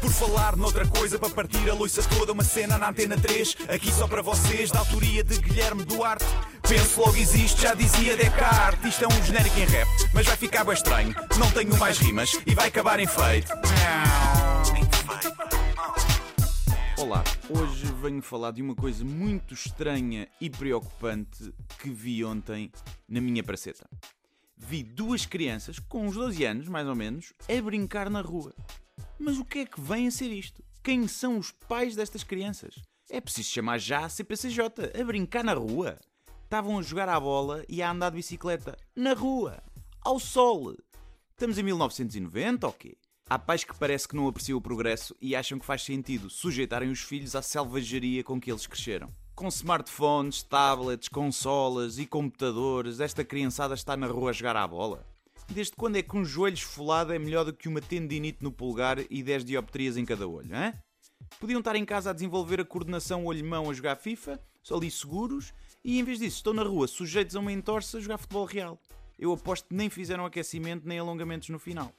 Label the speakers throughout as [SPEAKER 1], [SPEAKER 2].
[SPEAKER 1] Por falar noutra coisa, para partir a loiça toda, uma cena na antena 3, aqui só para vocês, da autoria de Guilherme Duarte. Penso logo existe, já dizia Descartes. Isto é um genérico em rap, mas vai ficar bem estranho. Não tenho mais rimas e vai acabar em feito.
[SPEAKER 2] Olá, hoje venho falar de uma coisa muito estranha e preocupante que vi ontem na minha praceta. Vi duas crianças, com uns 12 anos mais ou menos, a brincar na rua. Mas o que é que vem a ser isto? Quem são os pais destas crianças? É preciso chamar já a CPCJ a brincar na rua. Estavam a jogar à bola e a andar de bicicleta. Na rua. Ao sol. Estamos em 1990 ou quê? Há pais que parece que não apreciam o progresso e acham que faz sentido sujeitarem os filhos à selvageria com que eles cresceram. Com smartphones, tablets, consolas e computadores, esta criançada está na rua a jogar à bola. Desde quando é que um joelho esfolado é melhor do que uma tendinite no pulgar e 10 dioptrias em cada olho, hein? Podiam estar em casa a desenvolver a coordenação olho-mão a jogar FIFA, ali seguros, e em vez disso estão na rua sujeitos a uma entorse a jogar futebol real. Eu aposto que nem fizeram aquecimento nem alongamentos no final.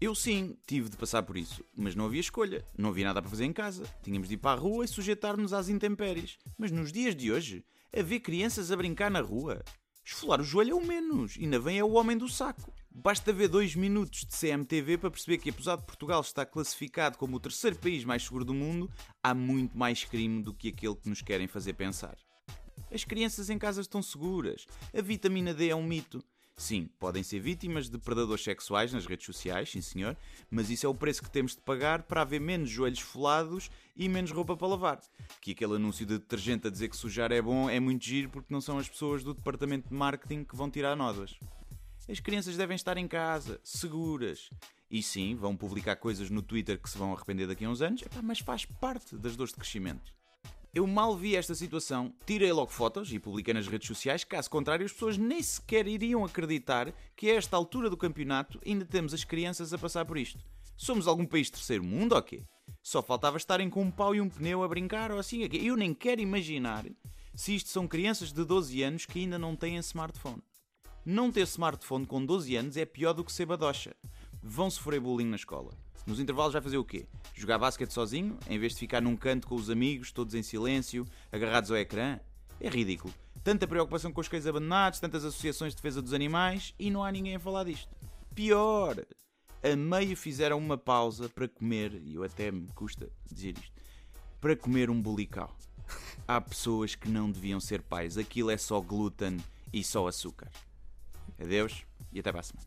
[SPEAKER 2] Eu sim, tive de passar por isso, mas não havia escolha, não havia nada para fazer em casa. Tínhamos de ir para a rua e sujeitar-nos às intempéries. Mas nos dias de hoje, haver crianças a brincar na rua. Esfolar o joelho é o menos, ainda vem é o homem do saco. Basta ver dois minutos de CMTV para perceber que, apesar de Portugal estar classificado como o terceiro país mais seguro do mundo, há muito mais crime do que aquele que nos querem fazer pensar. As crianças em casa estão seguras. A vitamina D é um mito. Sim, podem ser vítimas de predadores sexuais nas redes sociais, sim senhor, mas isso é o preço que temos de pagar para haver menos joelhos folados e menos roupa para lavar. Que aquele anúncio de detergente a dizer que sujar é bom é muito giro porque não são as pessoas do departamento de marketing que vão tirar nódoas. As crianças devem estar em casa, seguras. E sim, vão publicar coisas no Twitter que se vão arrepender daqui a uns anos, mas faz parte das dores de crescimento. Eu mal vi esta situação, tirei logo fotos e publiquei nas redes sociais, caso contrário, as pessoas nem sequer iriam acreditar que a esta altura do campeonato ainda temos as crianças a passar por isto. Somos algum país terceiro mundo ou quê? Só faltava estarem com um pau e um pneu a brincar ou assim. Eu nem quero imaginar se isto são crianças de 12 anos que ainda não têm smartphone. Não ter smartphone com 12 anos é pior do que ser badocha. Vão sofrer bullying na escola. Nos intervalos vai fazer o quê? Jogar basquete sozinho, em vez de ficar num canto com os amigos, todos em silêncio, agarrados ao ecrã? É ridículo. Tanta preocupação com os cães abandonados, tantas associações de defesa dos animais e não há ninguém a falar disto. Pior! A meio fizeram uma pausa para comer, e eu até me custa dizer isto, para comer um bulical. Há pessoas que não deviam ser pais, aquilo é só glúten e só açúcar. Adeus e até para a semana.